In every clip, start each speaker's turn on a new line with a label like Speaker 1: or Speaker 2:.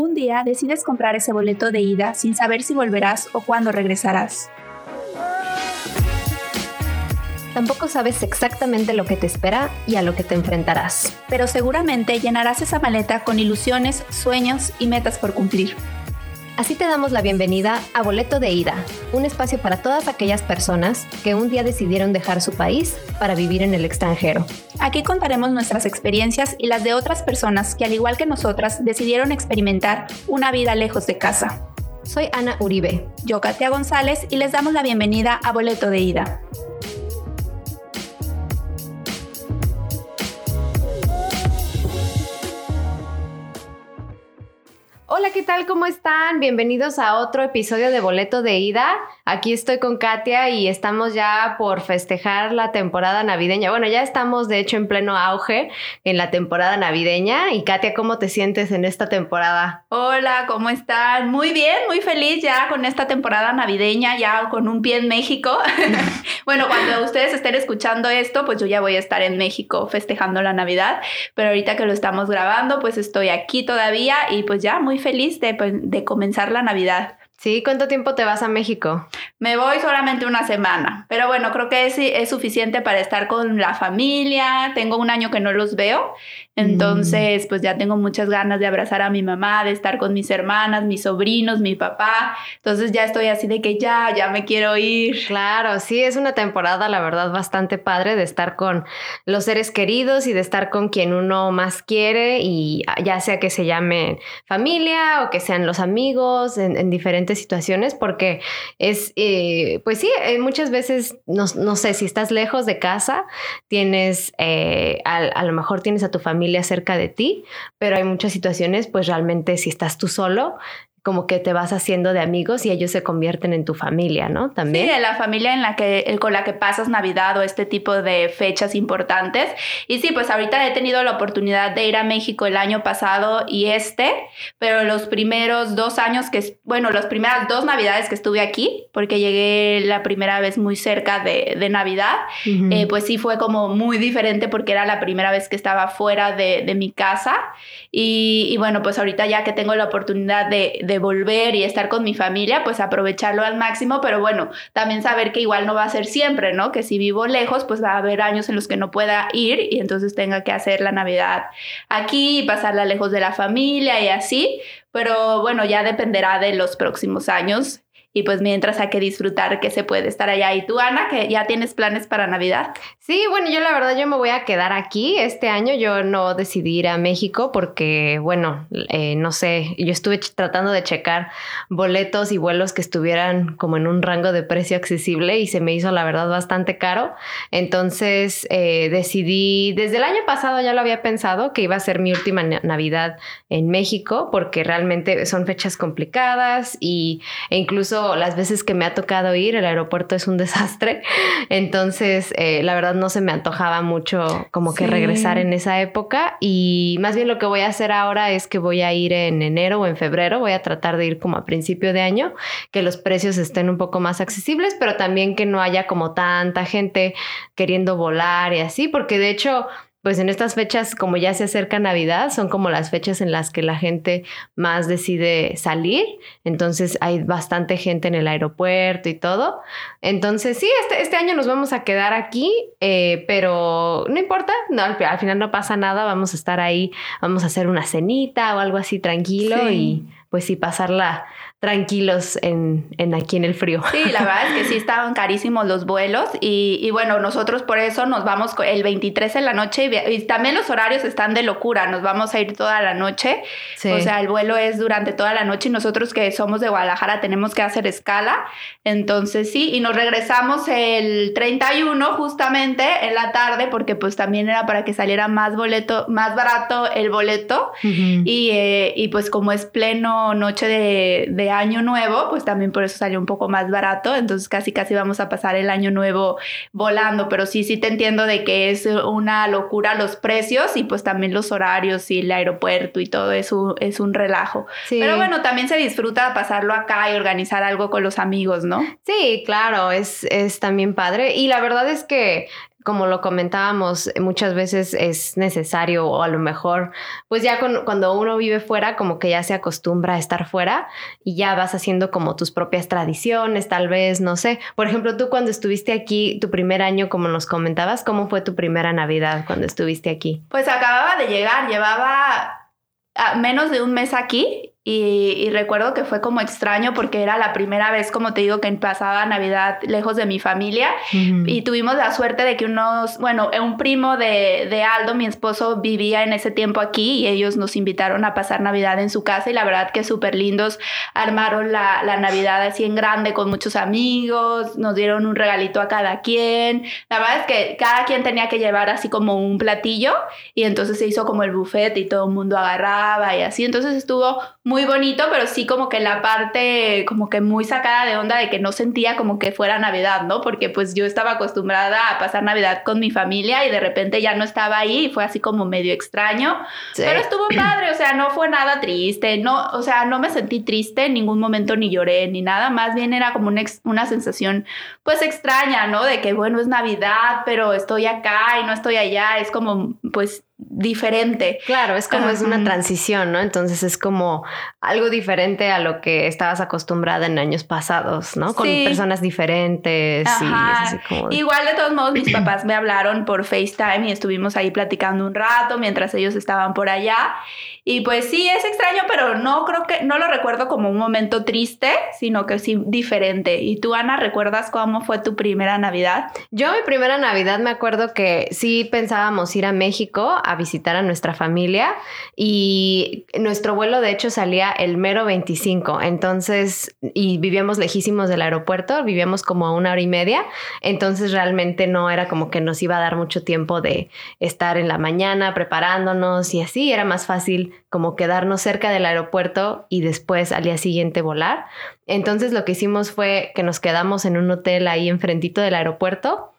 Speaker 1: Un día decides comprar ese boleto de ida sin saber si volverás o cuándo regresarás.
Speaker 2: Tampoco sabes exactamente lo que te espera y a lo que te enfrentarás.
Speaker 1: Pero seguramente llenarás esa maleta con ilusiones, sueños y metas por cumplir.
Speaker 2: Así te damos la bienvenida a Boleto de Ida, un espacio para todas aquellas personas que un día decidieron dejar su país para vivir en el extranjero.
Speaker 1: Aquí contaremos nuestras experiencias y las de otras personas que al igual que nosotras decidieron experimentar una vida lejos de casa.
Speaker 2: Soy Ana Uribe.
Speaker 1: Yo, Katia González, y les damos la bienvenida a Boleto de Ida.
Speaker 2: Hola, ¿qué tal? ¿Cómo están? Bienvenidos a otro episodio de Boleto de Ida. Aquí estoy con Katia y estamos ya por festejar la temporada navideña. Bueno, ya estamos de hecho en pleno auge en la temporada navideña. Y Katia, ¿cómo te sientes en esta temporada?
Speaker 1: Hola, ¿cómo están? Muy bien, muy feliz ya con esta temporada navideña, ya con un pie en México. bueno, cuando ustedes estén escuchando esto, pues yo ya voy a estar en México festejando la Navidad. Pero ahorita que lo estamos grabando, pues estoy aquí todavía y pues ya muy feliz de, pues, de comenzar la Navidad.
Speaker 2: Sí, ¿cuánto tiempo te vas a México?
Speaker 1: Me voy solamente una semana, pero bueno, creo que es, es suficiente para estar con la familia. Tengo un año que no los veo, entonces pues ya tengo muchas ganas de abrazar a mi mamá, de estar con mis hermanas, mis sobrinos, mi papá. Entonces ya estoy así de que ya, ya me quiero ir.
Speaker 2: Claro, sí, es una temporada, la verdad, bastante padre de estar con los seres queridos y de estar con quien uno más quiere y ya sea que se llamen familia o que sean los amigos en, en diferentes situaciones porque es, eh, pues sí, eh, muchas veces, no, sé, si estás lejos de casa, tienes, eh, a, lo mejor tienes a tu familia cerca de ti, pero hay muchas situaciones, pues realmente si estás tú solo, como que te vas haciendo de amigos y ellos se convierten en tu familia, ¿no?
Speaker 1: También. Sí, la familia en la que, con la que pasas Navidad o este tipo de fechas importantes. Y sí, pues ahorita he tenido la oportunidad de ir a México el año pasado y este, pero los primeros dos años que, bueno, las primeras dos Navidades que estuve aquí, porque llegué la primera vez muy cerca de, de Navidad, eh, pues sí fue como muy diferente porque era la primera vez que estaba fuera de, de mi casa. Y, y, bueno, pues ahorita ya que tengo la oportunidad de de volver y estar con mi familia, pues aprovecharlo al máximo, pero bueno, también saber que igual no va a ser siempre, ¿no? Que si vivo lejos, pues va a haber años en los que no pueda ir y entonces tenga que hacer la Navidad aquí y pasarla lejos de la familia y así, pero bueno, ya dependerá de los próximos años y pues mientras hay que disfrutar que se puede estar allá. ¿Y tú, Ana, que ya tienes planes para Navidad?
Speaker 2: Sí, bueno, yo la verdad yo me voy a quedar aquí este año. Yo no decidí ir a México porque, bueno, eh, no sé, yo estuve tratando de checar boletos y vuelos que estuvieran como en un rango de precio accesible y se me hizo la verdad bastante caro. Entonces eh, decidí, desde el año pasado ya lo había pensado que iba a ser mi última Navidad en México porque realmente son fechas complicadas y, e incluso las veces que me ha tocado ir, el aeropuerto es un desastre. Entonces, eh, la verdad no se me antojaba mucho como que regresar en esa época. Y más bien lo que voy a hacer ahora es que voy a ir en enero o en febrero. Voy a tratar de ir como a principio de año, que los precios estén un poco más accesibles, pero también que no haya como tanta gente queriendo volar y así, porque de hecho pues en estas fechas, como ya se acerca Navidad, son como las fechas en las que la gente más decide salir. Entonces hay bastante gente en el aeropuerto y todo. Entonces sí, este, este año nos vamos a quedar aquí, eh, pero no importa, no, al, final no pasa nada, vamos a estar ahí, vamos a hacer una cenita o algo así tranquilo y pues sí, pasarla tranquilos en, en, aquí en el frío.
Speaker 1: Sí, la verdad es que sí estaban carísimos los vuelos y, y bueno, nosotros por eso nos vamos el 23 en la noche y, también los horarios están de locura, nos vamos a ir toda la noche, o sea, el vuelo es durante toda la noche y nosotros que somos de Guadalajara tenemos que hacer escala, entonces sí, y nos regresamos el 31 justamente en la tarde porque pues también era para que saliera más boleto, más barato el boleto. Y, eh, y pues como es pleno noche de, de año nuevo, pues también por eso salió un poco más barato, entonces casi casi vamos a pasar el año nuevo volando, pero sí, sí te entiendo de que es una locura los precios y pues también los horarios y el aeropuerto y todo eso es un relajo. Pero bueno, también se disfruta pasarlo acá y organizar algo con los amigos, ¿no?
Speaker 2: Sí, claro, es, es también padre y la verdad es que como lo comentábamos, muchas veces es necesario o a lo mejor, pues ya cuando uno vive fuera, como que ya se acostumbra a estar fuera y ya vas haciendo como tus propias tradiciones, tal vez, no sé. Por ejemplo, tú cuando estuviste aquí, tu primer año, como nos comentabas, ¿cómo fue tu primera Navidad cuando estuviste aquí?
Speaker 1: Pues acababa de llegar, llevaba ah, menos de un mes aquí y, recuerdo que fue como extraño porque era la primera vez, como te digo, que pasaba Navidad lejos de mi familia. Y tuvimos la suerte de que unos, bueno, un primo de, de, Aldo, mi esposo, vivía en ese tiempo aquí y ellos nos invitaron a pasar Navidad en su casa. Y la verdad que súper lindos. Armaron la, la, Navidad así en grande con muchos amigos. Nos dieron un regalito a cada quien. La verdad es que cada quien tenía que llevar así como un platillo. Y entonces se hizo como el buffet y todo el mundo agarraba y así. Entonces estuvo muy bonito, pero sí como que la parte como que muy sacada de onda de que no sentía como que fuera Navidad, ¿no? Porque pues yo estaba acostumbrada a pasar Navidad con mi familia y de repente ya no estaba ahí y fue así como medio extraño, pero estuvo padre, o sea, no fue nada triste, no, o sea, no me sentí triste en ningún momento ni lloré ni nada, más bien era como una, una sensación pues extraña, ¿no? De que bueno, es Navidad, pero estoy acá y no estoy allá, es como pues diferente.
Speaker 2: Claro, es como es una transición, ¿no? Entonces es como algo diferente a lo que estabas acostumbrada en años pasados, ¿no? Con personas diferentes.
Speaker 1: Igual de todos modos mis papás me hablaron por FaceTime y estuvimos ahí platicando un rato mientras ellos estaban por allá. Y pues sí, es extraño, pero no creo que, no lo recuerdo como un momento triste, sino que sí diferente. ¿Y tú, Ana, recuerdas cómo fue tu primera Navidad?
Speaker 2: Yo mi primera Navidad me acuerdo que sí pensábamos ir a México a visitar a nuestra familia y nuestro vuelo de hecho salía el mero 25, entonces, y vivíamos lejísimos del aeropuerto, vivíamos como a una hora y media, entonces realmente no era como que nos iba a dar mucho tiempo de estar en la mañana preparándonos y así, era más fácil como quedarnos cerca del aeropuerto y después al día siguiente volar. Entonces lo que hicimos fue que nos quedamos en un hotel ahí enfrentito del aeropuerto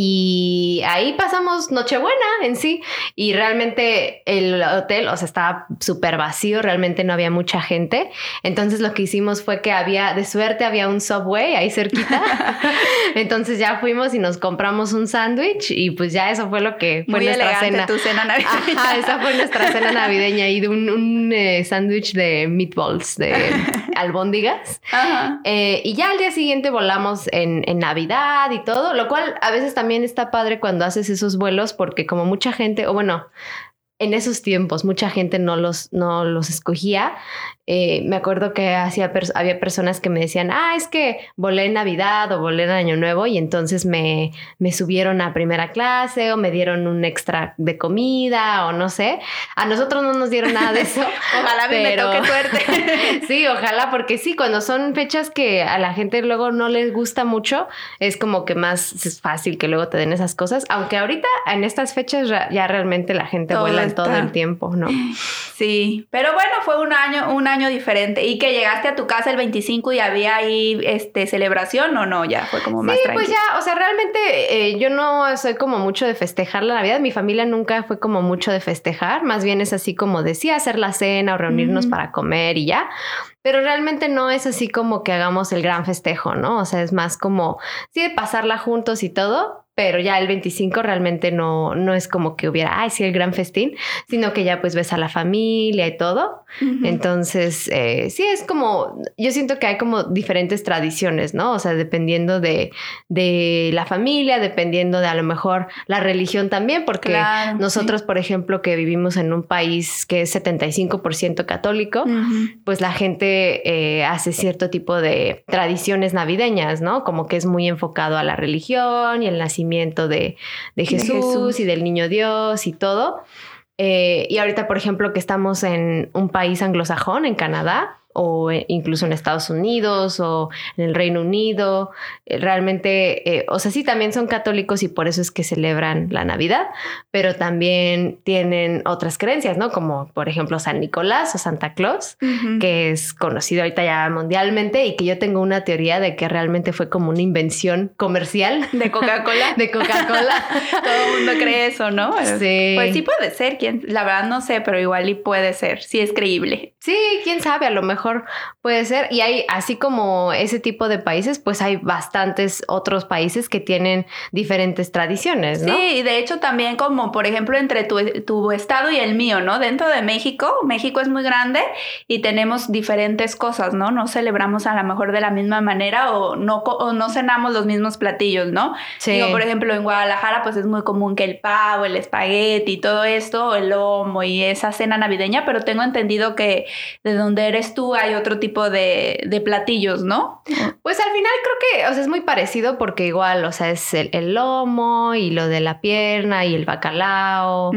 Speaker 2: y ahí pasamos Nochebuena en sí. Y realmente el hotel, o sea, estaba súper vacío, realmente no había mucha gente. Entonces lo que hicimos fue que había, de suerte, había un subway ahí cerquita. Entonces ya fuimos y nos compramos un sándwich y pues ya eso fue lo que fue nuestra cena.
Speaker 1: Tu cena navideña.
Speaker 2: esa fue nuestra cena navideña y de un, un eh, sándwich de meatballs, de albóndigas. Eh, y ya al día siguiente volamos en, en Navidad y todo, lo cual a veces también está padre cuando haces esos vuelos porque como mucha gente, o bueno, en esos tiempos mucha gente no los, no los escogía. Eh, me acuerdo que hacía había personas que me decían, ah, es que volé en Navidad o volé en Año Nuevo y entonces me, me subieron a primera clase o me dieron un extra de comida o no sé. A nosotros no nos dieron nada de eso.
Speaker 1: ojalá pero... me toque suerte.
Speaker 2: sí, ojalá, porque sí, cuando son fechas que a la gente luego no les gusta mucho, es como que más es fácil que luego te den esas cosas. Aunque ahorita en estas fechas ya realmente la gente vuela todo el tiempo, ¿no?
Speaker 1: Sí, pero bueno, fue un año, un año diferente. ¿Y que llegaste a tu casa el 25 y había ahí este, celebración o no? Ya fue como más
Speaker 2: Sí, pues ya, o sea, realmente eh, yo no soy como mucho de festejar la Navidad. Mi familia nunca fue como mucho de festejar. Más bien es así como decía, hacer la cena o reunirnos para comer y ya. Pero realmente no es así como que hagamos el gran festejo, ¿no? O sea, es más como, sí, de pasarla juntos y todo, pero ya el 25 realmente no, no es como que hubiera, ay, sí, el gran festín, sino que ya pues ves a la familia y todo. Entonces, eh, sí, es como, yo siento que hay como diferentes tradiciones, ¿no? O sea, dependiendo de, de la familia, dependiendo de a lo mejor la religión también, porque nosotros, por ejemplo, que vivimos en un país que es 75% católico, pues la gente eh, hace cierto tipo de tradiciones navideñas, ¿no? Como que es muy enfocado a la religión y el nacimiento de, Jesús, y del niño Dios y todo. Eh, y ahorita, por ejemplo, que estamos en un país anglosajón, en Canadá, o eh, incluso en Estados Unidos o en el Reino Unido. Eh, realmente, eh, o sea, sí, también son católicos y por eso es que celebran la Navidad, pero también tienen otras creencias, ¿no? Como por ejemplo San Nicolás o Santa Claus, que es conocido ahorita ya mundialmente y que yo tengo una teoría de que realmente fue como una invención comercial
Speaker 1: de Coca-Cola.
Speaker 2: de Coca-Cola.
Speaker 1: Todo el mundo cree eso, ¿no?
Speaker 2: Sí.
Speaker 1: Pues sí puede ser, ¿quién? la verdad no sé, pero igual y puede ser, sí es creíble.
Speaker 2: Sí, quién sabe, a lo mejor puede ser. Y hay, así como ese tipo de países, pues hay bastantes otros países que tienen diferentes tradiciones, ¿no?
Speaker 1: Sí, y de hecho también como, por ejemplo, entre tu, tu estado y el mío, ¿no? Dentro de México, México es muy grande y tenemos diferentes cosas, ¿no? No celebramos a lo mejor de la misma manera o no, o no cenamos los mismos platillos, ¿no? Sí. Digo, por ejemplo, en Guadalajara, pues es muy común que el pavo, el espagueti y todo esto, el lomo y esa cena navideña, pero tengo entendido que de donde eres tú hay otro tipo de, de, platillos, ¿no?
Speaker 2: Pues al final creo que, o sea, es muy parecido porque igual, o sea, es el, lomo y lo de la pierna y el bacalao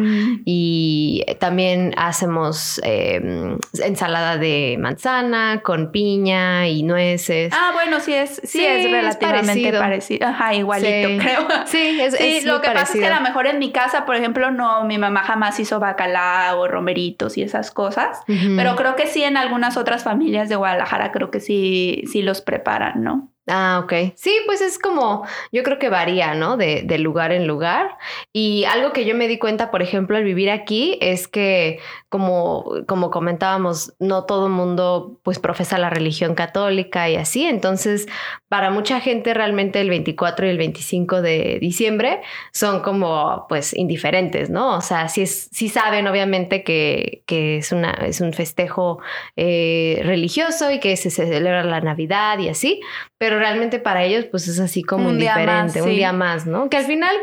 Speaker 2: y también hacemos em, ensalada de manzana con piña y nueces.
Speaker 1: Ah, bueno, sí es, sí, es relativamente parecido. Ajá, igualito, creo.
Speaker 2: Sí, es, sí,
Speaker 1: lo que
Speaker 2: pasa
Speaker 1: es que a lo mejor en mi casa, por ejemplo, no, mi mamá jamás hizo bacalao, romeritos y esas cosas, pero creo que sí en algunas otras familias de Guadalajara creo que sí, sí los preparan, ¿no?
Speaker 2: Ah, ok. Sí, pues es como, yo creo que varía, ¿no? De, de, lugar en lugar. Y algo que yo me di cuenta, por ejemplo, al vivir aquí, es que, como, como comentábamos, no todo el mundo pues profesa la religión católica y así. Entonces, para mucha gente realmente el 24 y el 25 de diciembre son como pues indiferentes, ¿no? O sea, sí, es, sí saben obviamente que, que es, una, es un festejo eh, religioso y que se celebra la Navidad y así, pero realmente para ellos pues es así como un indiferente, un día más, ¿no? Que al final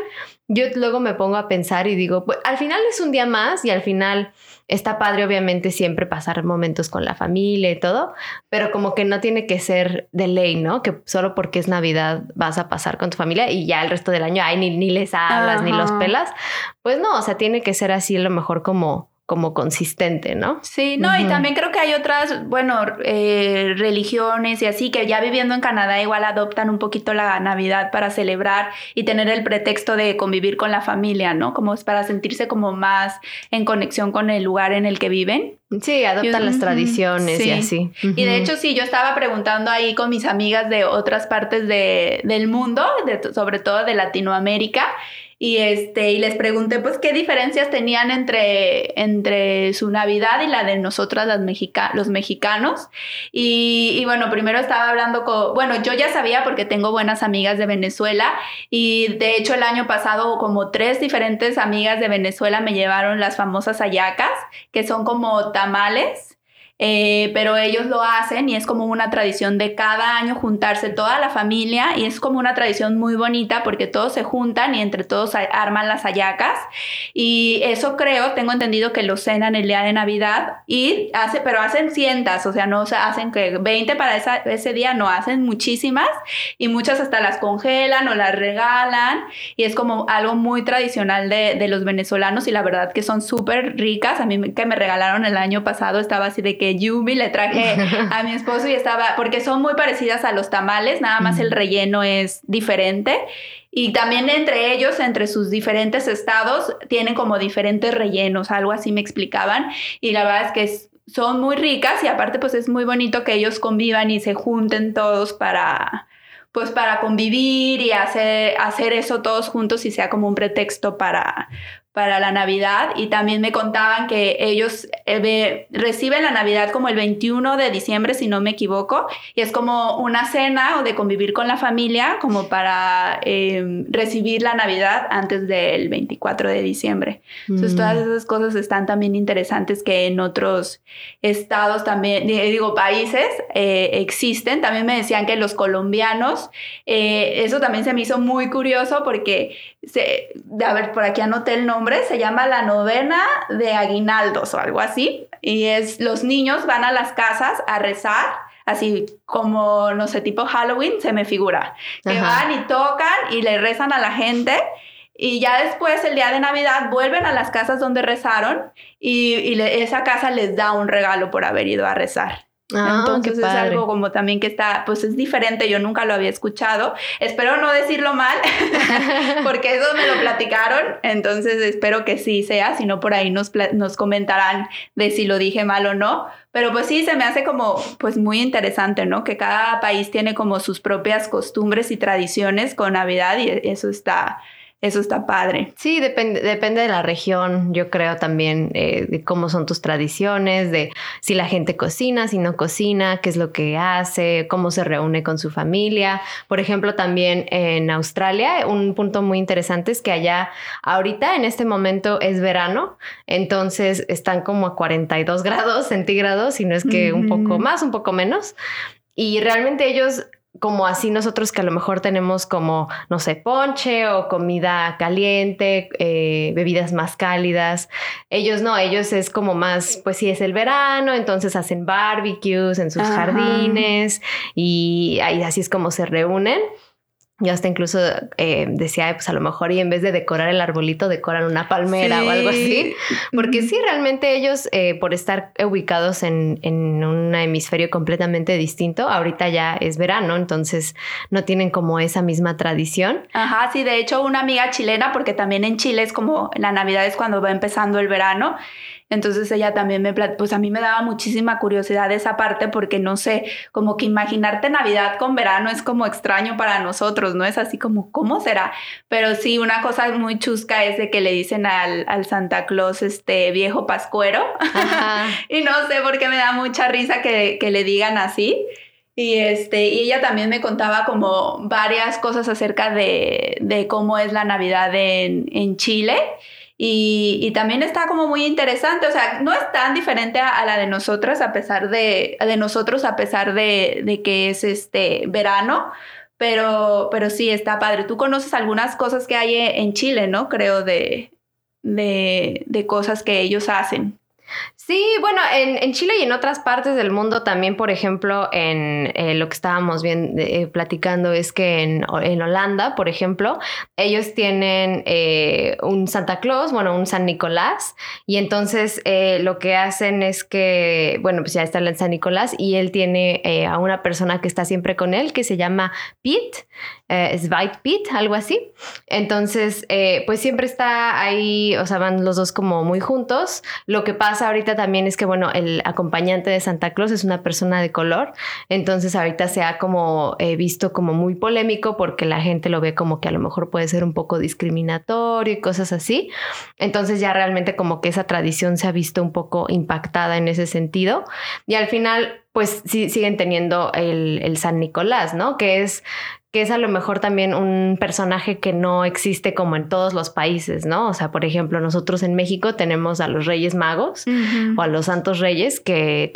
Speaker 2: yo luego me pongo a pensar y digo, pues al final es un día más y al final está padre obviamente siempre pasar momentos con la familia y todo, pero como que no tiene que ser de ley, ¿no? Que solo porque es Navidad vas a pasar con tu familia y ya el resto del año, ay, ni, ni les hablas, ni los pelas. Pues no, o sea, tiene que ser así a lo mejor como como consistente, ¿no?
Speaker 1: Sí, no, y también creo que hay otras, bueno, eh, religiones y así que ya viviendo en Canadá igual adoptan un poquito la Navidad para celebrar y tener el pretexto de convivir con la familia, ¿no? Como es para sentirse como más en conexión con el lugar en el que viven.
Speaker 2: Sí, adoptan las tradiciones y así.
Speaker 1: Y de hecho, sí, yo estaba preguntando ahí con mis amigas de otras partes de, del mundo, sobre todo de Latinoamérica, y este y les pregunté pues qué diferencias tenían entre, entre su Navidad y la de nosotras las los mexicanos. Y, y, bueno primero estaba hablando con bueno yo ya sabía porque tengo buenas amigas de Venezuela y de hecho el año pasado como tres diferentes amigas de Venezuela me llevaron las famosas ayacas que son como tamales eh, pero ellos lo hacen y es como una tradición de cada año juntarse toda la familia y es como una tradición muy bonita porque todos se juntan y entre todos arman las ayacas y eso creo, tengo entendido que lo cenan el día de Navidad y hace, pero hacen cientas, o sea, no hacen que 20 para ese día, no hacen muchísimas y muchas hasta las congelan o las regalan y es como algo muy tradicional de, de los venezolanos y la verdad que son súper ricas, a mí que me regalaron el año pasado estaba así de que Yumi le traje a mi esposo y estaba, porque son muy parecidas a los tamales, nada más el relleno es diferente. Y también entre ellos, entre sus diferentes estados, tienen como diferentes rellenos, algo así me explicaban. Y la verdad es que son muy ricas y aparte pues es muy bonito que ellos convivan y se junten todos para, pues para convivir y hacer, hacer eso todos juntos y sea como un pretexto para, para la Navidad y también me contaban que ellos eh, reciben la Navidad como el 21 de diciembre, si no me equivoco, y es como una cena o de convivir con la familia como para em, recibir la Navidad antes del 24 de diciembre. Entonces todas mm. esas cosas están también interesantes que en otros estados también, digo, países eh, existen. También me decían que los colombianos, eh, eso también se me hizo muy curioso porque, se, a ver, por aquí anoté el nombre se llama la novena de aguinaldos o algo así. Y es los niños van a las casas a rezar, así como, no sé, tipo Halloween, se me figura. Que van y tocan y le rezan a la gente. Y ya después, el día de Navidad, vuelven a las casas donde rezaron y, esa casa les da un regalo por haber ido a rezar. Ah, Entonces es algo como también que está, pues es diferente, yo nunca lo había escuchado. Espero no decirlo mal, porque eso me lo platicaron, entonces espero que sí sea, si no por ahí nos, nos comentarán de si lo dije mal o no. Pero pues sí, se me hace como pues muy interesante, ¿no? Que cada país tiene como sus propias costumbres y tradiciones con Navidad y eso está, Eso está padre.
Speaker 2: Sí, depende, depende de la región, yo creo también, eh, de cómo son tus tradiciones, de si la gente cocina, si no cocina, qué es lo que hace, cómo se reúne con su familia. Por ejemplo, también en Australia, un punto muy interesante es que allá, ahorita en este momento es verano, entonces están como a 42 grados centígrados, si no es que un poco más, un poco menos. Y realmente ellos como así nosotros que a lo mejor tenemos como, no sé, ponche o comida caliente, eh, bebidas más cálidas. Ellos no, ellos es como más, pues si es el verano, entonces hacen barbecues en sus jardines y ahí así es como se reúnen. Yo hasta incluso eh, decía, pues a lo mejor y en vez de decorar el arbolito, decoran una palmera o algo así. Porque sí, realmente ellos, eh, por estar ubicados en, en, un hemisferio completamente distinto, ahorita ya es verano, entonces no tienen como esa misma tradición.
Speaker 1: Ajá, sí, de hecho una amiga chilena, porque también en Chile es como la Navidad es cuando va empezando el verano. Entonces ella también me, pues a mí me daba muchísima curiosidad esa parte porque no sé, como que imaginarte Navidad con verano es como extraño para nosotros, ¿no? Es así como, ¿cómo será? Pero sí, una cosa muy chusca es de que le dicen al, Santa Claus, este viejo pascuero. y no sé por qué me da mucha risa que, le digan así. Y, este, y ella también me contaba como varias cosas acerca de, de cómo es la Navidad en, en Chile. Y, también está como muy interesante, o sea, no es tan diferente a, la de nosotras a pesar de, de nosotros a pesar de, que es este verano, pero, pero sí está padre. Tú conoces algunas cosas que hay en Chile, ¿no? Creo de, de, de cosas que ellos hacen.
Speaker 2: Sí, bueno, en, Chile y en otras partes del mundo también, por ejemplo, en eh, lo que estábamos bien eh, platicando es que en, Holanda, por ejemplo, ellos tienen eh, un Santa Claus, bueno, un San Nicolás, y entonces lo que hacen es que, bueno, pues ya está el San Nicolás y él tiene a una persona que está siempre con él que se llama Pete, Svite Pete, algo así. Entonces, pues siempre está ahí, o sea, van los dos como muy juntos. Lo que pasa ahorita también es que, bueno, el acompañante de Santa Claus es una persona de color, entonces ahorita se ha como eh, visto como muy polémico porque la gente lo ve como que a lo mejor puede ser un poco discriminatorio y cosas así. Entonces ya realmente como que esa tradición se ha visto un poco impactada en ese sentido. Y al final, pues sí, siguen teniendo el, el San Nicolás, ¿no? Que es que es a lo mejor también un personaje que no existe como en todos los países, ¿no? O sea, por ejemplo, nosotros en México tenemos a los Reyes Magos o a los Santos Reyes, que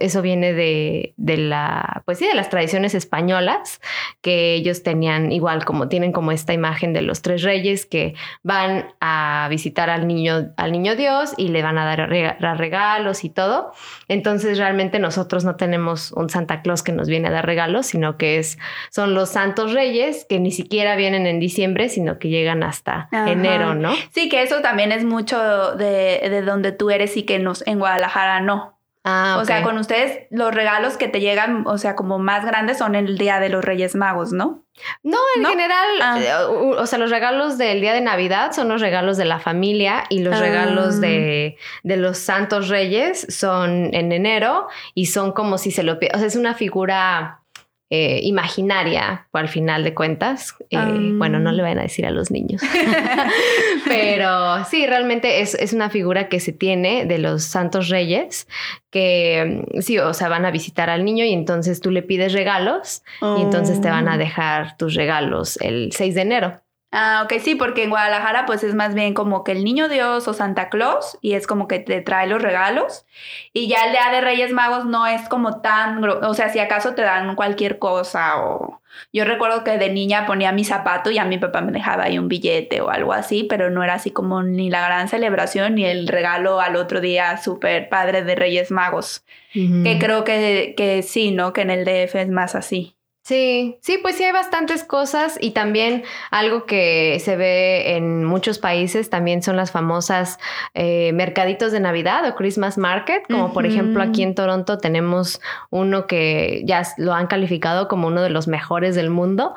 Speaker 2: eso viene de, de, la, pues sí, de las tradiciones españolas, que ellos tenían igual como tienen como esta imagen de los tres reyes que van a visitar al niño, al niño Dios y le van a dar regalos y todo. Entonces, realmente nosotros no tenemos un Santa Claus que nos viene a dar regalos, sino que es, son los santos reyes que ni siquiera vienen en diciembre, sino que llegan hasta enero, ¿no?
Speaker 1: Sí, que eso también es mucho de, de donde tú eres y que nos, en Guadalajara no. Ah, O sea, con ustedes los regalos que te llegan, o sea, como más grandes son el Día de los Reyes Magos, ¿no?
Speaker 2: No, en general, ah. eh, o sea, los regalos del día de Navidad son los regalos de la familia y los regalos de, ah. de, los Santos Reyes son en enero y son como si se lo... O sea, es una figura eh, imaginaria, al final de cuentas. Eh, bueno, no le van a decir a los niños. Pero sí, realmente es, es, una figura que se tiene de los santos reyes que mm, sí, o sea, van a visitar al niño y entonces tú le pides regalos y entonces te van a oh. dejar tus regalos el 6 de enero.
Speaker 1: Ah, ok, sí, porque en Guadalajara pues es más bien como que el niño Dios o Santa Claus y es como que te trae los regalos y ya el día de Reyes Magos no es como tan, o sea, si acaso te dan cualquier cosa o yo recuerdo que de niña ponía mi zapato y a mi papá me dejaba ahí un billete o algo así, pero no era así como ni la gran celebración ni el regalo al otro día súper padre de Reyes Magos, que creo que, que sí, ¿no? Que en el DF es más así.
Speaker 2: Sí, sí, pues sí hay bastantes cosas y también algo que se ve en muchos países también son las famosas eh, mercaditos de Navidad o Christmas Market, como por ejemplo aquí en Toronto tenemos uno que ya lo han calificado como uno de los mejores del mundo,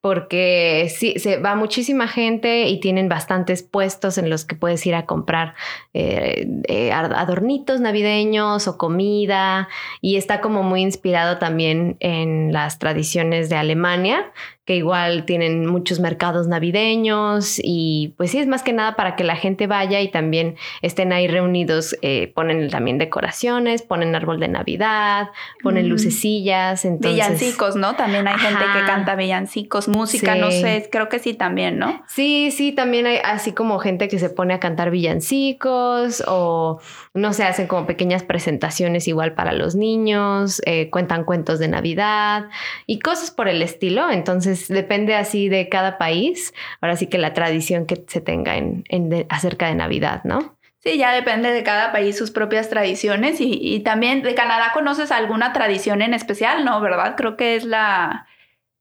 Speaker 2: porque sí, se va muchísima gente y tienen bastantes puestos en los que puedes ir a comprar eh, eh, adornitos navideños o comida y está como muy inspirado también en las tradiciones de Alemania, que igual tienen muchos mercados navideños y pues sí, es más que nada para que la gente vaya y también estén ahí reunidos, eh, ponen también decoraciones, ponen árbol de Navidad, ponen lucecillas. Entonces...
Speaker 1: Villancicos, ¿no? También hay gente que canta villancicos, música, no sé, creo que sí también, ¿no?
Speaker 2: Sí, sí, también hay así como gente que se pone a cantar villancicos o no sé, hacen como pequeñas presentaciones igual para los niños, eh, cuentan cuentos de Navidad y cosas por el estilo. Entonces, depende así de cada país. Ahora sí que la tradición que se tenga en, acerca de Navidad, ¿no?
Speaker 1: Sí, ya depende de cada país sus propias tradiciones y, también de Canadá conoces alguna tradición en especial, ¿no? ¿Verdad? Creo que es la,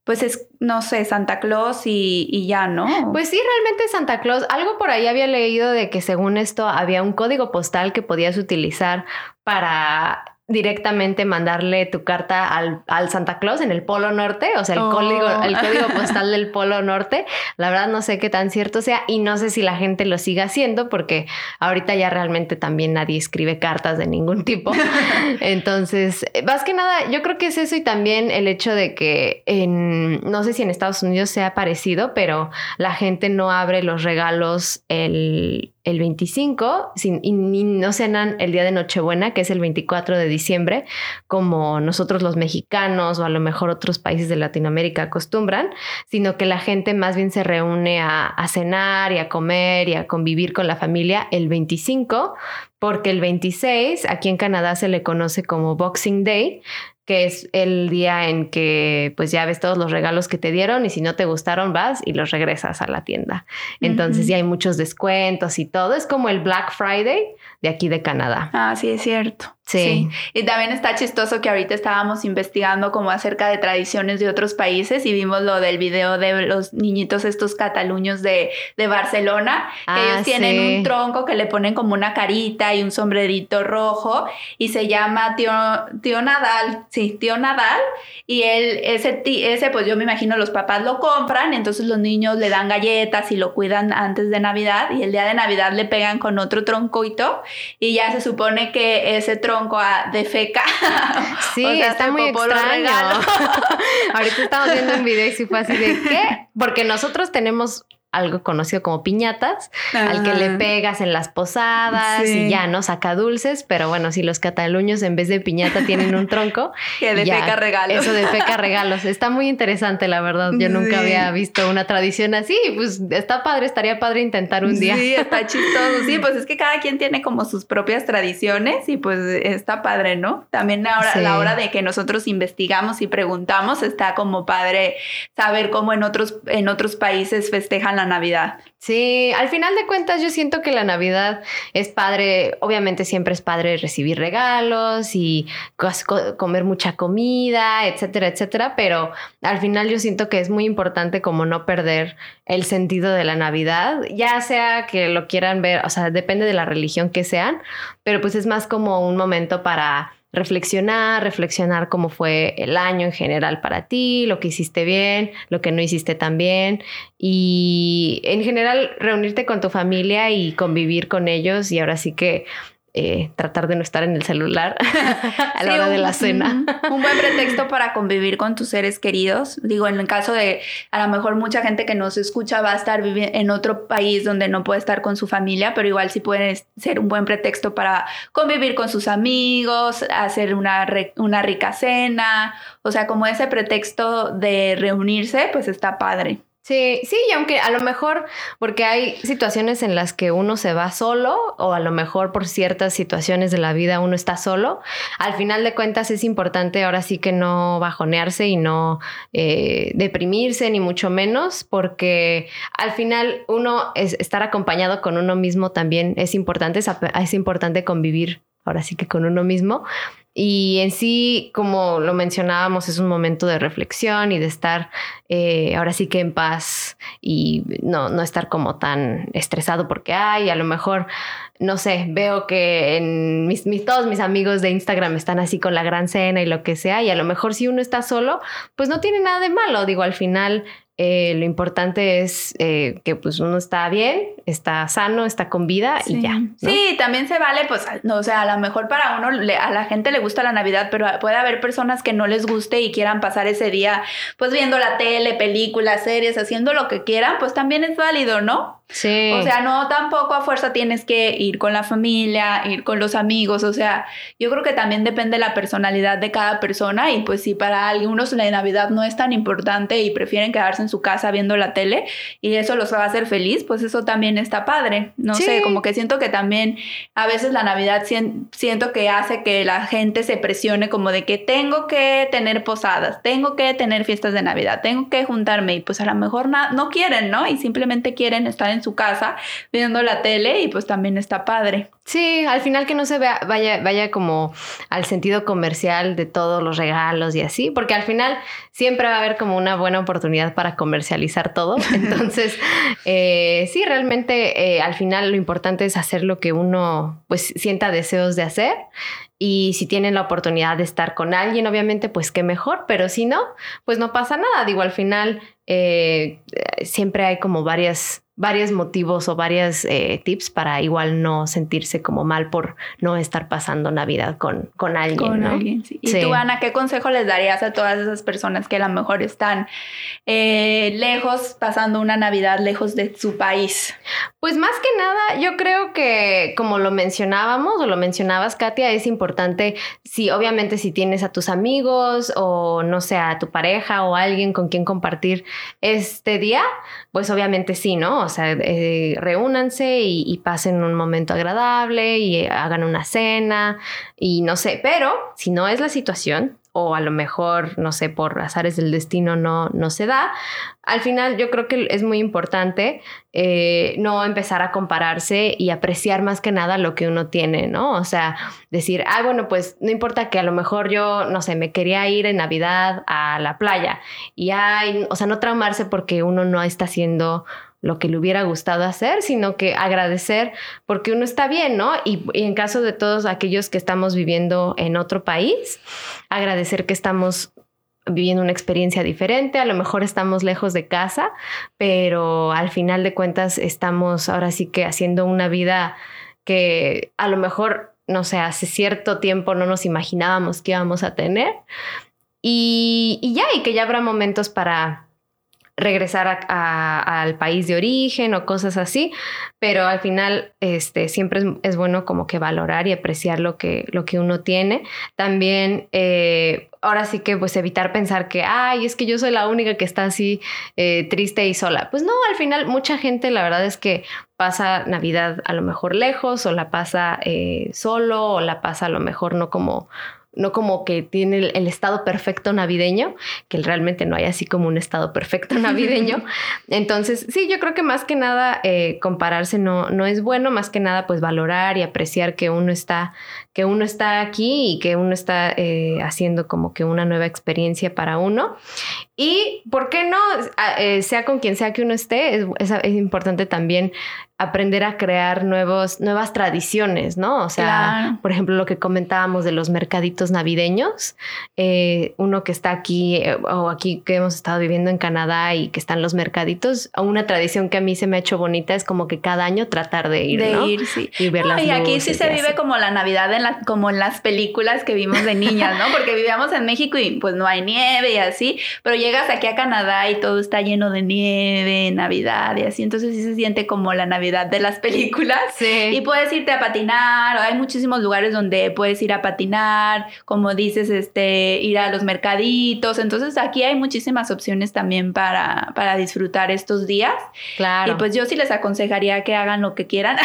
Speaker 1: pues es, no sé, Santa Claus y, y, ya, ¿no?
Speaker 2: Pues sí, realmente Santa Claus. Algo por ahí había leído de que según esto había un código postal que podías utilizar para directamente mandarle tu carta al, al, Santa Claus en el Polo Norte, o sea, el, código, oh. el código postal del Polo Norte. La verdad no sé qué tan cierto sea y no sé si la gente lo siga haciendo porque ahorita ya realmente también nadie escribe cartas de ningún tipo. Entonces, más que nada, yo creo que es eso y también el hecho de que en, no sé si en Estados Unidos sea parecido, pero la gente no abre los regalos el el 25 sin, y, no cenan el día de Nochebuena, que es el 24 de diciembre, como nosotros los mexicanos o a lo mejor otros países de Latinoamérica acostumbran, sino que la gente más bien se reúne a, a cenar y a comer y a convivir con la familia el 25, porque el 26 aquí en Canadá se le conoce como Boxing Day, que es el día en que pues ya ves todos los regalos que te dieron y si no te gustaron vas y los regresas a la tienda. Entonces ya hay muchos descuentos y todo. Es como el Black Friday de aquí de Canadá.
Speaker 1: Ah, sí, es cierto. Sí. Y también está chistoso que ahorita estábamos investigando como acerca de tradiciones de otros países y vimos lo del video de los niñitos estos cataluños de, de Barcelona, que ah, ellos tienen un tronco que le ponen como una carita y un sombrerito rojo y se llama tío, tío Nadal, sí, tío Nadal y él, ese, ese pues yo me imagino los papás lo compran, entonces los niños le dan galletas y lo cuidan antes de Navidad y el día de Navidad le pegan con otro troncoito y ya se supone que ese tronco de feca.
Speaker 2: Sí, está muy extraño. Ahorita estamos viendo un video y si fue así de ¿qué? Porque nosotros tenemos algo conocido como piñatas, al que le pegas en las posadas y ya, ¿no? Saca dulces, pero bueno, si los cataluños en vez de piñata tienen un tronco.
Speaker 1: que de feca regalos.
Speaker 2: Eso de feca regalos. Está muy interesante, la verdad. Yo nunca había visto una tradición así. Pues está padre, estaría padre intentar un día.
Speaker 1: Sí, está chistoso. Sí, pues es que cada quien tiene como sus propias tradiciones y pues está padre, ¿no? También ahora, a la hora de que nosotros investigamos y preguntamos, está como padre saber cómo en otros, en otros países festejan la Navidad.
Speaker 2: Sí, al final de cuentas yo siento que la Navidad es padre, obviamente siempre es padre recibir regalos y comer mucha comida, etcétera, etcétera, pero al final yo siento que es muy importante como no perder el sentido de la Navidad, ya sea que lo quieran ver, o sea, depende de la religión que sean, pero pues es más como un momento para reflexionar, reflexionar cómo fue el año en general para ti, lo que hiciste bien, lo que no hiciste tan bien. Y en general reunirte con tu familia y convivir con ellos. Y ahora sí que eh, tratar de no estar en el celular a la hora de la cena.
Speaker 1: Un buen pretexto para convivir con tus seres queridos. Digo, en el caso de a lo mejor mucha gente que nos escucha va a estar viviendo en otro país donde no puede estar con su familia, pero igual sí puede ser un buen pretexto para convivir con sus amigos, hacer una, una rica cena. O sea, como ese pretexto de reunirse, pues está padre.
Speaker 2: Sí, sí, y aunque a lo mejor, porque hay situaciones en las que uno se va solo, o a lo mejor por ciertas situaciones de la vida uno está solo, al final de cuentas es importante ahora sí que no bajonearse y no eh, deprimirse, ni mucho menos, porque al final uno es estar acompañado con uno mismo también es importante, es, es importante convivir ahora sí que con uno mismo, y en sí, como lo mencionábamos, es un momento de reflexión y de estar eh, ahora sí que en paz y no, no estar como tan estresado porque hay, a lo mejor no sé, veo que en mis, mis, todos mis amigos de Instagram están así con la gran cena y lo que sea, y a lo mejor si uno está solo, pues no tiene nada de malo. Digo, al final eh, lo importante es eh, que pues uno está bien, está sano, está con vida y ya.
Speaker 1: Sí, también se vale, pues, no, o sea, a lo mejor para uno, a la gente le gusta la Navidad, pero puede haber personas que no les guste y quieran pasar ese día, pues viendo la tele, películas, series, haciendo lo que quieran, pues también es válido, ¿no?
Speaker 2: Sí.
Speaker 1: O sea, no tampoco a fuerza tienes que ir con la familia, ir con los amigos, o sea, yo creo que también depende de la personalidad de cada persona y pues si para algunos la Navidad no es tan importante y prefieren quedarse en su casa viendo la tele y eso los va a hacer feliz, pues eso también está padre. No sé, como que siento que también a veces la Navidad siento que hace que la gente se presione como de que tengo que tener posadas, tengo que tener fiestas de Navidad, tengo que juntarme y pues a lo mejor no quieren, ¿no? Y simplemente quieren estar en su casa viendo la tele y pues también está padre.
Speaker 2: Sí, al final que no se vea, vaya, vaya como al sentido comercial de todos los regalos y así, porque al final siempre va a haber como una buena oportunidad para comercializar todo. Entonces, eh, sí, realmente eh, al final lo importante es hacer lo que uno pues sienta deseos de hacer y si tienen la oportunidad de estar con alguien, obviamente, pues qué mejor, pero si no, pues no pasa nada. Digo, al final eh, siempre hay como varias varios motivos o varios eh, tips para igual no sentirse como mal por no estar pasando Navidad con, con alguien. Con alguien,
Speaker 1: sí. ¿Y tú, Ana, qué consejo les darías a todas esas personas que a lo mejor están eh, lejos, pasando una Navidad lejos de su país?
Speaker 2: Pues más que nada, yo creo que como lo mencionábamos o lo mencionabas, Katia, es importante, si obviamente si tienes a tus amigos o no sé, a tu pareja o alguien con quien compartir este día, pues obviamente sí, ¿no? O sea, eh, reúnanse y, pasen un momento agradable y hagan una cena y no sé, pero si no es la situación, o a lo mejor, no sé, por azares del destino no, no se da. Al final yo creo que es muy importante eh, no empezar a compararse y apreciar más que nada lo que uno tiene, ¿no? O sea, decir, ah, bueno, pues no importa que a lo mejor yo, no sé, me quería ir en Navidad a la playa y hay, o sea, no traumarse porque uno no está haciendo lo que le hubiera gustado hacer, sino que agradecer porque uno está bien, ¿no? Y, en caso de todos aquellos que estamos viviendo en otro país, agradecer que estamos viviendo una experiencia diferente, a lo mejor estamos lejos de casa, pero al final de cuentas estamos ahora sí que haciendo una vida que a lo mejor, no sé, hace cierto tiempo no nos imaginábamos que íbamos a tener. Y, y ya, y que ya habrá momentos para regresar al país de origen o cosas así, pero al final este, siempre es, bueno como que valorar y apreciar lo que, lo que uno tiene. También eh, ahora sí que pues evitar pensar que, ay, es que yo soy la única que está así eh, triste y sola. Pues no, al final mucha gente la verdad es que pasa Navidad a lo mejor lejos o la pasa eh, solo o la pasa a lo mejor no como no como que tiene el, estado perfecto navideño, que realmente no hay así como un estado perfecto navideño. Entonces, sí, yo creo que más que nada eh, compararse no, no es bueno, más que nada pues valorar y apreciar que uno está, que uno está aquí y que uno está eh, haciendo como que una nueva experiencia para uno. Y, ¿por qué no? Eh, sea con quien sea que uno esté, es, es importante también aprender a crear nuevos, nuevas tradiciones, ¿no? O sea, por ejemplo, lo que comentábamos de los mercaditos navideños, eh, uno que está aquí eh, o aquí que hemos estado viviendo en Canadá y que están los mercaditos, una tradición que a mí se me ha hecho bonita es como que cada año tratar de ir,
Speaker 1: de ir, sí. Y ver Y aquí sí se vive como la Navidad en la, como en las películas que vimos de niñas, ¿no? Porque vivíamos en México y pues no hay nieve y así, pero llegas aquí a Canadá y todo está lleno de nieve, Navidad y así, entonces sí se siente como la Navidad de las películas. Y puedes irte a patinar, hay muchísimos lugares donde puedes ir a patinar, como dices, este, ir a los mercaditos. Entonces aquí hay muchísimas opciones también para, para disfrutar estos días.
Speaker 2: Claro.
Speaker 1: Y pues yo sí les aconsejaría que hagan lo que quieran.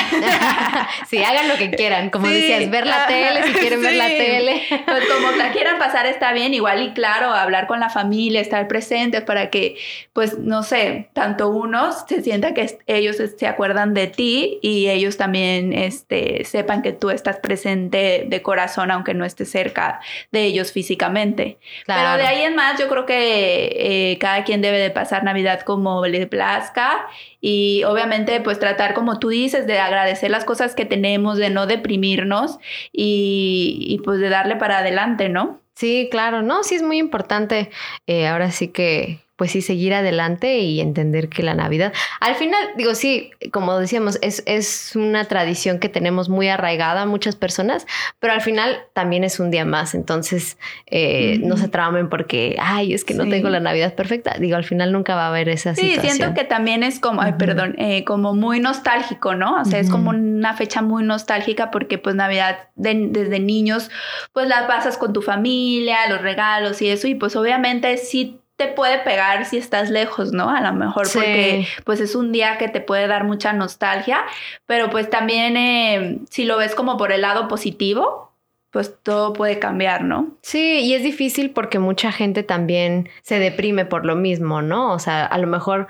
Speaker 2: sí, hagan lo que quieran. Como decías, ver la tele, si quieren ver la tele.
Speaker 1: Pues como la quieran pasar está bien, igual y claro, hablar con la familia, estar presentes para que, pues, no sé, tanto unos se sienta que ellos se acuerdan de ti y ellos también este, sepan que tú estás presente de corazón, aunque no estés cerca de ellos físicamente. Pero de ahí en más, yo creo que eh, cada quien debe de pasar Navidad como le plazca y obviamente pues tratar como tú dices de agradecer las cosas que tenemos, de no deprimirnos y, y pues de darle para adelante, ¿no?
Speaker 2: Sí, claro, no, sí es muy importante. Eh, ahora sí que, pues sí, seguir adelante y entender que la Navidad, al final, digo, sí, como decíamos, es, es una tradición que tenemos muy arraigada muchas personas, pero al final también es un día más, entonces eh, no se traumen porque, ay, es que no tengo la Navidad perfecta, digo, al final nunca va a haber esa
Speaker 1: sí,
Speaker 2: situación.
Speaker 1: Sí, siento que también es como, ay, perdón, eh, como muy nostálgico, ¿no? O sea, es como una fecha muy nostálgica porque pues Navidad desde niños, pues la pasas con tu familia, los regalos y eso, y pues obviamente sí te puede pegar si estás lejos, ¿no? A lo mejor porque pues es un día que te puede dar mucha nostalgia, pero pues también eh, si lo ves como por el lado positivo, pues todo puede cambiar, ¿no?
Speaker 2: Sí, y es difícil porque mucha gente también se deprime por lo mismo, ¿no? O sea, a lo mejor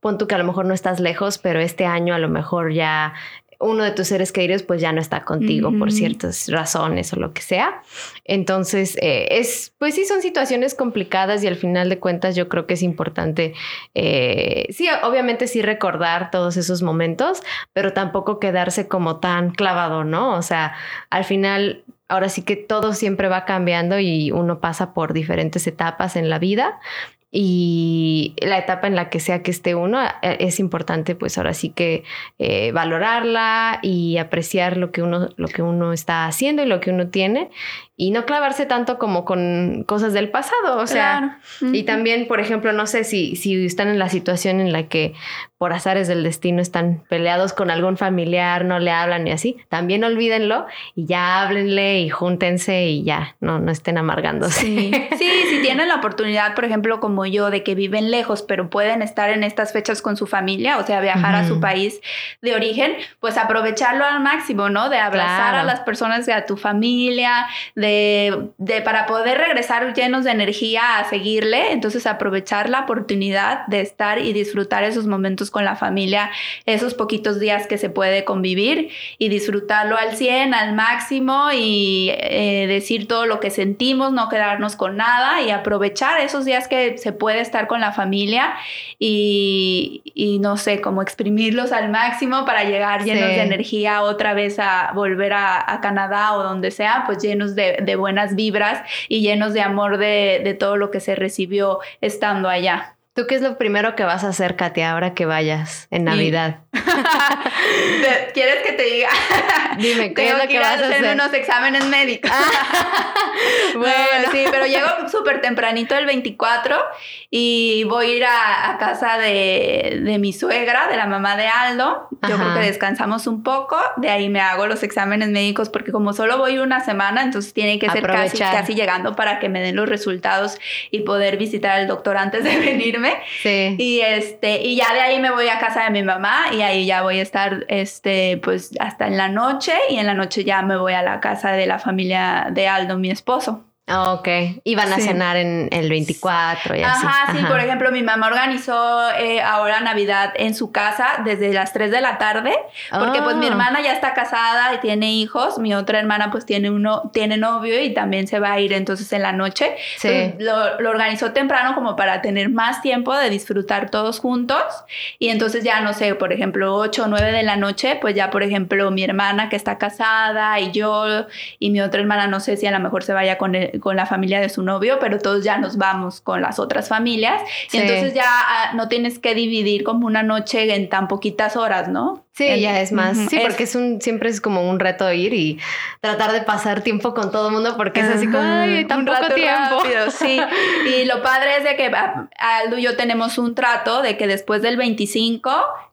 Speaker 2: pon tú que a lo mejor no estás lejos, pero este año a lo mejor ya uno de tus seres queridos pues ya no está contigo por ciertas razones o lo que sea. Entonces, eh, es, pues sí, son situaciones complicadas y al final de cuentas yo creo que es importante, eh, sí, obviamente sí recordar todos esos momentos, pero tampoco quedarse como tan clavado, ¿no? O sea, al final ahora sí que todo siempre va cambiando y uno pasa por diferentes etapas en la vida y la etapa en la que sea que esté uno, eh, es importante pues ahora sí que eh, valorarla y apreciar lo que, uno, lo que uno está haciendo y lo que uno tiene y no clavarse tanto como con cosas del pasado, o sea, y también, por ejemplo, no sé si, si están en la situación en la que por azares del destino están peleados con algún familiar, no le hablan y así, también olvídenlo y ya háblenle y júntense y ya, no, no estén amargándose.
Speaker 1: Sí. sí, si tienen la oportunidad, por ejemplo, como yo, de que viven lejos, pero pueden estar en estas fechas con su familia, o sea, viajar a su país de origen, pues aprovecharlo al máximo, ¿no? De abrazar a las personas de a tu familia, de, de, para poder regresar llenos de energía a seguirle, entonces aprovechar la oportunidad de estar y disfrutar esos momentos con la familia esos poquitos días que se puede convivir y disfrutarlo al 100, al máximo y eh, decir todo lo que sentimos, no quedarnos con nada y aprovechar esos días que se puede estar con la familia y, y no sé, como exprimirlos al máximo para llegar llenos de energía otra vez a volver a, a, Canadá o donde sea, pues llenos de, de buenas vibras y llenos de amor de, de todo lo que se recibió estando allá.
Speaker 2: ¿Tú qué es lo primero que vas a hacer, Katia, ahora que vayas en Navidad?
Speaker 1: ¿Quieres que te diga?
Speaker 2: Dime, ¿qué es lo que, vas a hacer?
Speaker 1: unos exámenes médicos. bueno, sí, pero llego súper tempranito el 24 y voy a ir a, casa de, de, mi suegra, de la mamá de Aldo. Yo creo que descansamos un poco, de ahí me hago los exámenes médicos porque como solo voy una semana, entonces tiene que ser casi, casi llegando para que me den los resultados y poder visitar al doctor antes de venirme
Speaker 2: Sí.
Speaker 1: Y este, y ya de ahí me voy a casa de mi mamá y ahí ya voy a estar este, pues hasta en la noche y en la noche ya me voy a la casa de la familia de Aldo, mi esposo.
Speaker 2: Ah, ok. Iban a cenar en el 24 y
Speaker 1: así. Ajá, sí. Por ejemplo, mi mamá organizó eh, ahora Navidad en su casa desde las 3 de la tarde, porque pues mi ah. hermana ya está casada y tiene hijos, mi otra hermana pues tiene uno, tiene novio y también se va a ir entonces en la noche. Sí. lo, lo, organizó temprano como para tener más tiempo de disfrutar todos juntos y entonces ya no sé, por ejemplo, 8 o 9 de la noche, pues ya por ejemplo mi hermana que está casada y yo y mi otra hermana no sé si a lo mejor se vaya con el con la familia de su novio, pero todos ya nos vamos con las otras familias. Y entonces ya ah, no tienes que dividir como una noche en tan poquitas horas, ¿no?
Speaker 2: Sí, ya es más. Sí, porque es un, siempre es como un reto ir y tratar de pasar tiempo con todo el mundo porque es así como, ay, tan poco tiempo.
Speaker 1: sí. Y lo padre es de que ah, Aldo y yo tenemos un trato de que después del 25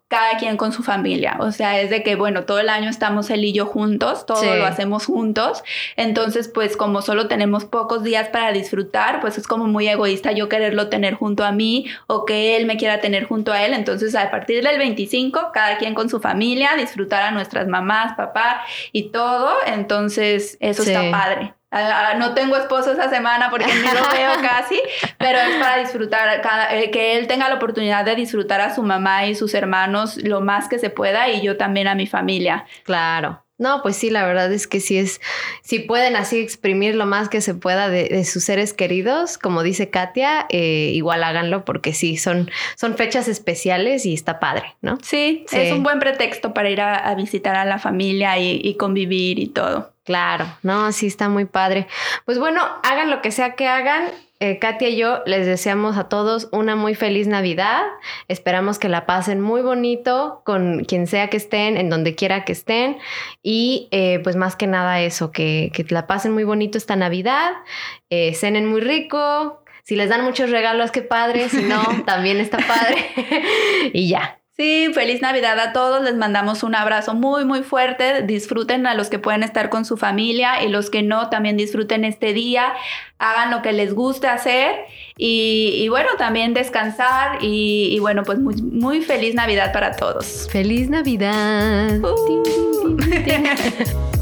Speaker 1: cada quien con su familia. O sea, es de que, bueno, todo el año estamos él y yo juntos, todo lo hacemos juntos. Entonces, pues como solo tenemos pocos días para disfrutar, pues es como muy egoísta yo quererlo tener junto a mí o que él me quiera tener junto a él. Entonces, a partir del 25, cada quien con su familia, disfrutar a nuestras mamás, papá y todo. Entonces, eso está padre. Ah, no tengo esposo esa semana porque ni lo veo casi, pero es para disfrutar, eh, que él tenga la oportunidad de disfrutar a su mamá y sus hermanos lo más que se pueda y yo también a mi familia.
Speaker 2: Claro. No, pues sí, la verdad es que sí es, si pueden así exprimir lo más que se pueda de, sus seres queridos, como dice Katia, eh, igual háganlo porque sí, son, son fechas especiales y está padre, ¿no?
Speaker 1: Sí, es un buen pretexto para ir a, visitar a la familia y convivir y todo.
Speaker 2: Claro, no, sí está muy padre. Pues bueno, hagan lo que sea que hagan. Eh, Katia y yo les deseamos a todos una muy feliz Navidad. Esperamos que la pasen muy bonito con quien sea que estén, en donde quiera que estén. Y eh, pues más que nada eso, que, que, la pasen muy bonito esta Navidad, eh, cenen muy rico. Si les dan muchos regalos, qué padre. Si no, también está padre. y ya,
Speaker 1: Sí, feliz Navidad a todos. Les mandamos un abrazo muy, muy fuerte. Disfruten a los que pueden estar con su familia y los que no, también disfruten este día. Hagan lo que les guste hacer y, bueno, también descansar. Y, bueno, pues muy, muy, feliz Navidad para todos.
Speaker 2: Feliz Navidad. Uh.